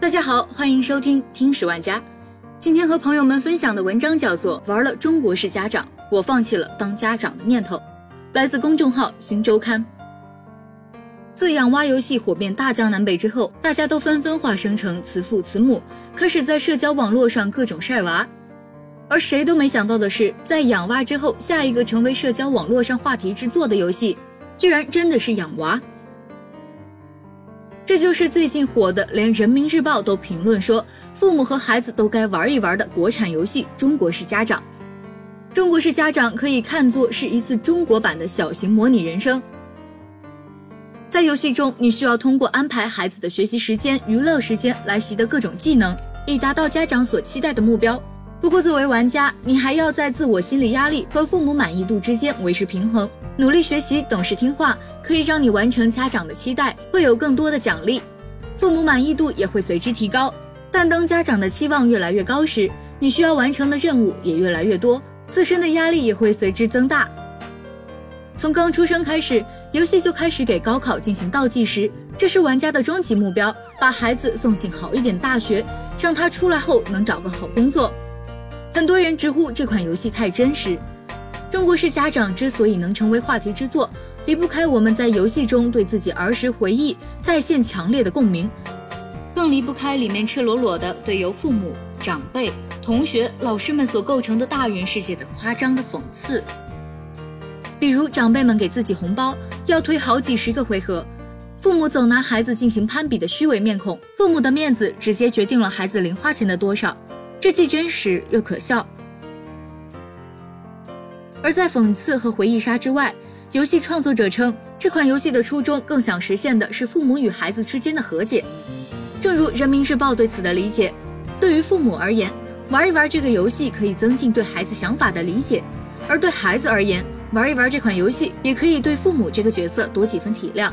大家好，欢迎收听听十万家。今天和朋友们分享的文章叫做《玩了中国式家长，我放弃了当家长的念头》，来自公众号新周刊。自养蛙游戏火遍大江南北之后，大家都纷纷化身成慈父慈母，开始在社交网络上各种晒娃。而谁都没想到的是，在养蛙之后，下一个成为社交网络上话题之作的游戏，居然真的是养娃。这就是最近火的，连人民日报都评论说，父母和孩子都该玩一玩的国产游戏《中国式家长》。中国式家长可以看作是一次中国版的小型模拟人生。在游戏中，你需要通过安排孩子的学习时间、娱乐时间来习得各种技能，以达到家长所期待的目标。不过，作为玩家，你还要在自我心理压力和父母满意度之间维持平衡。努力学习，懂事听话，可以让你完成家长的期待，会有更多的奖励，父母满意度也会随之提高。但当家长的期望越来越高时，你需要完成的任务也越来越多，自身的压力也会随之增大。从刚出生开始，游戏就开始给高考进行倒计时，这是玩家的终极目标，把孩子送进好一点大学，让他出来后能找个好工作。很多人直呼这款游戏太真实。中国式家长之所以能成为话题之作，离不开我们在游戏中对自己儿时回忆再现强烈的共鸣，更离不开里面赤裸裸的对由父母、长辈、同学、老师们所构成的大人世界的夸张的讽刺。比如长辈们给自己红包要推好几十个回合，父母总拿孩子进行攀比的虚伪面孔，父母的面子直接决定了孩子零花钱的多少，这既真实又可笑。而在讽刺和回忆杀之外，游戏创作者称，这款游戏的初衷更想实现的是父母与孩子之间的和解。正如人民日报对此的理解，对于父母而言，玩一玩这个游戏可以增进对孩子想法的理解；而对孩子而言，玩一玩这款游戏也可以对父母这个角色多几分体谅。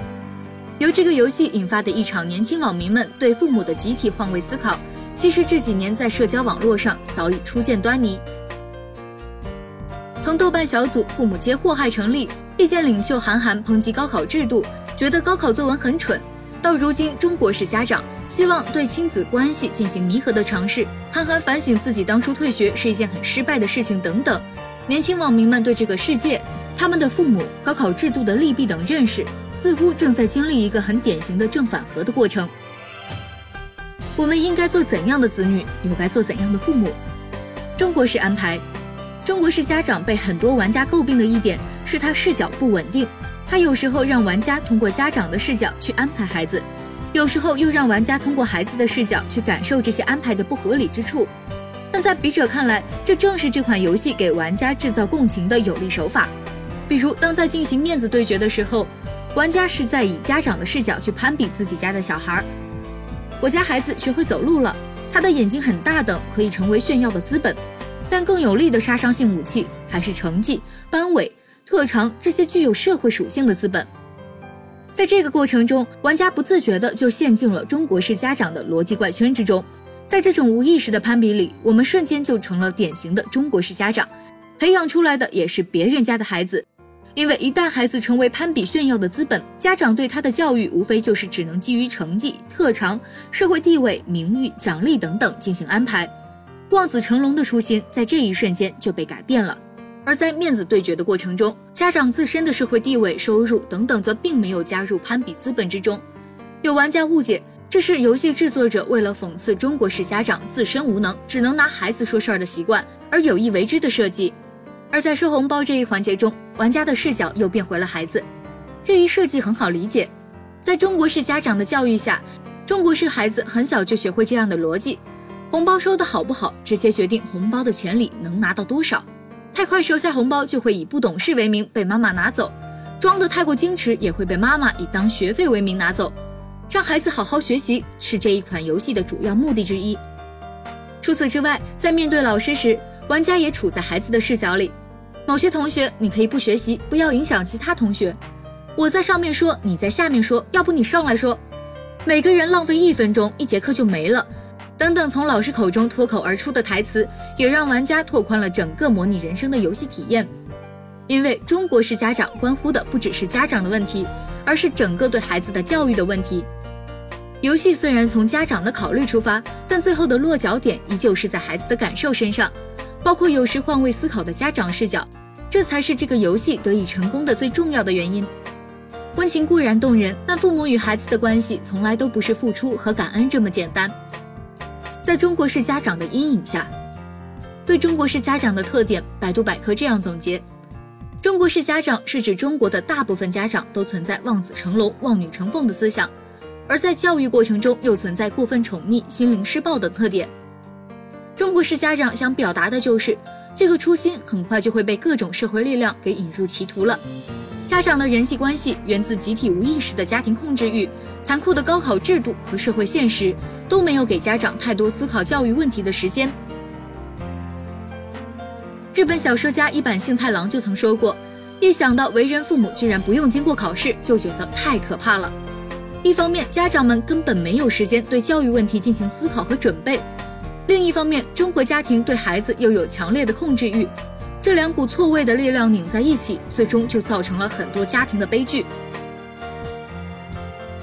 由这个游戏引发的一场年轻网民们对父母的集体换位思考，其实这几年在社交网络上早已初见端倪。从豆瓣小组“父母皆祸害”成立，意见领袖韩寒抨击高考制度，觉得高考作文很蠢，到如今中国式家长希望对亲子关系进行弥合的尝试，韩寒反省自己当初退学是一件很失败的事情等等。年轻网民们对这个世界、他们的父母、高考制度的利弊等认识，似乎正在经历一个很典型的正反合的过程。我们应该做怎样的子女，又该做怎样的父母？中国式安排。中国式家长被很多玩家诟病的一点是，他视角不稳定。他有时候让玩家通过家长的视角去安排孩子，有时候又让玩家通过孩子的视角去感受这些安排的不合理之处。但在笔者看来，这正是这款游戏给玩家制造共情的有力手法。比如，当在进行面子对决的时候，玩家是在以家长的视角去攀比自己家的小孩儿。我家孩子学会走路了，他的眼睛很大等，可以成为炫耀的资本。但更有力的杀伤性武器还是成绩、班委、特长这些具有社会属性的资本。在这个过程中，玩家不自觉的就陷进了中国式家长的逻辑怪圈之中。在这种无意识的攀比里，我们瞬间就成了典型的中国式家长，培养出来的也是别人家的孩子。因为一旦孩子成为攀比炫耀的资本，家长对他的教育无非就是只能基于成绩、特长、社会地位、名誉、奖励等等进行安排。望子成龙的初心在这一瞬间就被改变了，而在面子对决的过程中，家长自身的社会地位、收入等等则并没有加入攀比资本之中。有玩家误解这是游戏制作者为了讽刺中国式家长自身无能，只能拿孩子说事儿的习惯而有意为之的设计。而在收红包这一环节中，玩家的视角又变回了孩子。这一设计很好理解，在中国式家长的教育下，中国式孩子很小就学会这样的逻辑。红包收的好不好，直接决定红包的钱里能拿到多少。太快收下红包，就会以不懂事为名被妈妈拿走；装的太过矜持，也会被妈妈以当学费为名拿走。让孩子好好学习是这一款游戏的主要目的之一。除此之外，在面对老师时，玩家也处在孩子的视角里。某些同学，你可以不学习，不要影响其他同学。我在上面说，你在下面说，要不你上来说。每个人浪费一分钟，一节课就没了。等等，从老师口中脱口而出的台词，也让玩家拓宽了整个模拟人生的游戏体验。因为中国式家长关乎的不只是家长的问题，而是整个对孩子的教育的问题。游戏虽然从家长的考虑出发，但最后的落脚点依旧是在孩子的感受身上，包括有时换位思考的家长视角，这才是这个游戏得以成功的最重要的原因。温情固然动人，但父母与孩子的关系从来都不是付出和感恩这么简单。在中国式家长的阴影下，对中国式家长的特点，百度百科这样总结：中国式家长是指中国的大部分家长都存在望子成龙、望女成凤的思想。而在教育过程中又存在过分宠溺、心灵施暴等特点。中国式家长想表达的就是，这个初心很快就会被各种社会力量给引入歧途了。家长的人际关系源自集体无意识的家庭控制欲，残酷的高考制度和社会现实都没有给家长太多思考教育问题的时间。日本小说家一坂幸太郎就曾说过：“一想到为人父母居然不用经过考试，就觉得太可怕了。”一方面，家长们根本没有时间对教育问题进行思考和准备；另一方面，中国家庭对孩子又有强烈的控制欲，这两股错位的力量拧在一起，最终就造成了很多家庭的悲剧。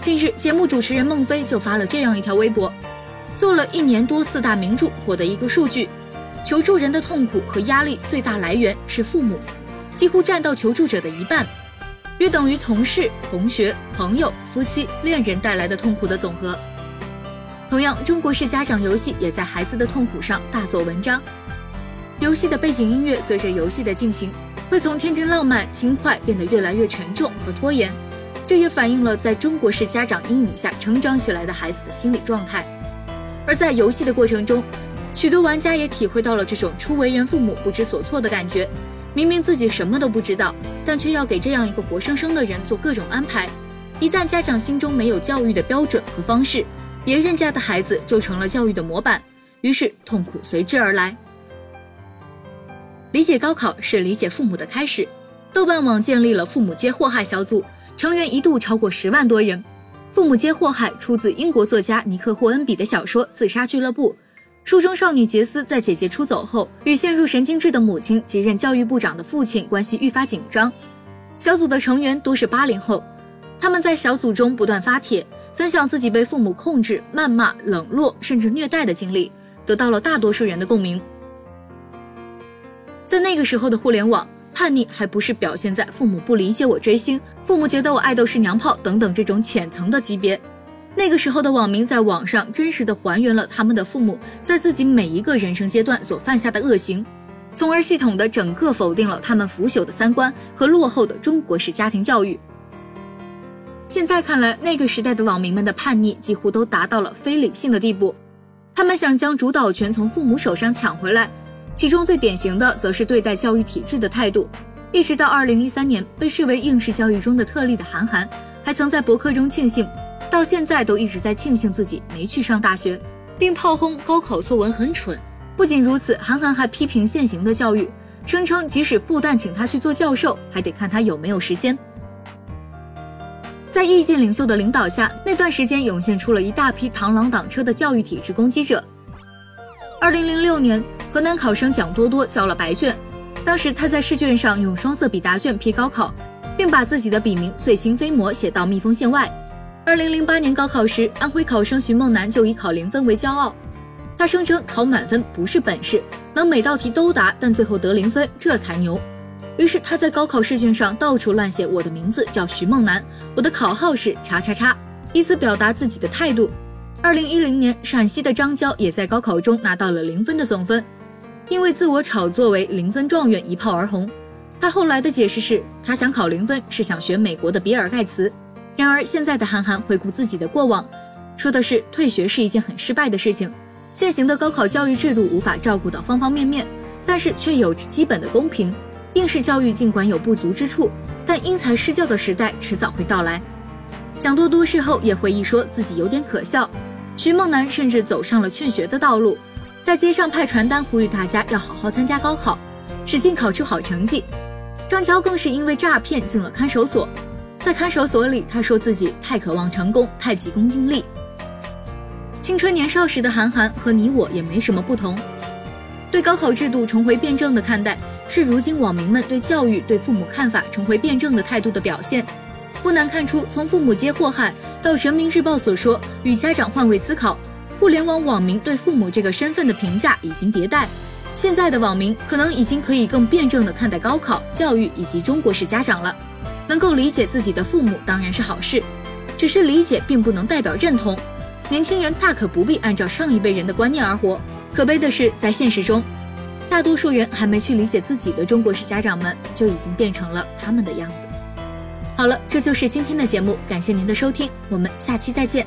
近日，节目主持人孟非就发了这样一条微博：做了一年多四大名著，获得一个数据，求助人的痛苦和压力最大来源是父母，几乎占到求助者的一半。约等于同事、同学、朋友、夫妻、恋人带来的痛苦的总和。同样，中国式家长游戏也在孩子的痛苦上大做文章。游戏的背景音乐随着游戏的进行，会从天真浪漫、轻快变得越来越沉重和拖延。这也反映了在中国式家长阴影下成长起来的孩子的心理状态。而在游戏的过程中，许多玩家也体会到了这种初为人父母不知所措的感觉。明明自己什么都不知道，但却要给这样一个活生生的人做各种安排。一旦家长心中没有教育的标准和方式，别人家的孩子就成了教育的模板，于是痛苦随之而来。理解高考是理解父母的开始。豆瓣网建立了“父母皆祸害”小组，成员一度超过十万多人。“父母皆祸害”出自英国作家尼克·霍恩比的小说《自杀俱乐部》。书中少女杰斯在姐姐出走后，与陷入神经质的母亲及任教育部长的父亲关系愈发紧张。小组的成员都是八零后，他们在小组中不断发帖，分享自己被父母控制、谩骂、冷落甚至虐待的经历，得到了大多数人的共鸣。在那个时候的互联网，叛逆还不是表现在父母不理解我追星、父母觉得我爱豆是娘炮等等这种浅层的级别。那个时候的网民在网上真实的还原了他们的父母在自己每一个人生阶段所犯下的恶行，从而系统的整个否定了他们腐朽的三观和落后的中国式家庭教育。现在看来，那个时代的网民们的叛逆几乎都达到了非理性的地步，他们想将主导权从父母手上抢回来，其中最典型的则是对待教育体制的态度。一直到二零一三年，被视为应试教育中的特例的韩寒，还曾在博客中庆幸。到现在都一直在庆幸自己没去上大学，并炮轰高考作文很蠢。不仅如此，韩寒还批评现行的教育，声称即使复旦请他去做教授，还得看他有没有时间。在意见领袖的领导下，那段时间涌现出了一大批螳螂挡车的教育体制攻击者。二零零六年，河南考生蒋多多交了白卷，当时他在试卷上用双色笔答卷批高考，并把自己的笔名“碎星飞魔”写到密封线外。二零零八年高考时，安徽考生徐梦楠就以考零分为骄傲。他声称考满分不是本事，能每道题都答，但最后得零分，这才牛。于是他在高考试卷上到处乱写我的名字叫徐梦楠，我的考号是叉叉叉，以此表达自己的态度。二零一零年，陕西的张娇也在高考中拿到了零分的总分，因为自我炒作为零分状元一炮而红。他后来的解释是，他想考零分是想学美国的比尔盖茨。然而，现在的韩寒回顾自己的过往，说的是退学是一件很失败的事情。现行的高考教育制度无法照顾到方方面面，但是却有着基本的公平。应试教育尽管有不足之处，但因材施教的时代迟早会到来。蒋多多事后也回忆说自己有点可笑。徐梦楠甚至走上了劝学的道路，在街上派传单呼吁大家要好好参加高考，使劲考出好成绩。张乔更是因为诈骗进了看守所。在看守所里，他说自己太渴望成功，太急功近利。青春年少时的韩寒和你我也没什么不同，对高考制度重回辩证的看待，是如今网民们对教育、对父母看法重回辩证的态度的表现。不难看出，从父母皆祸害到人民日报所说与家长换位思考，互联网网民对父母这个身份的评价已经迭代。现在的网民可能已经可以更辩证地看待高考、教育以及中国式家长了。能够理解自己的父母当然是好事，只是理解并不能代表认同。年轻人大可不必按照上一辈人的观念而活。可悲的是，在现实中，大多数人还没去理解自己的中国式家长们，就已经变成了他们的样子。好了，这就是今天的节目，感谢您的收听，我们下期再见。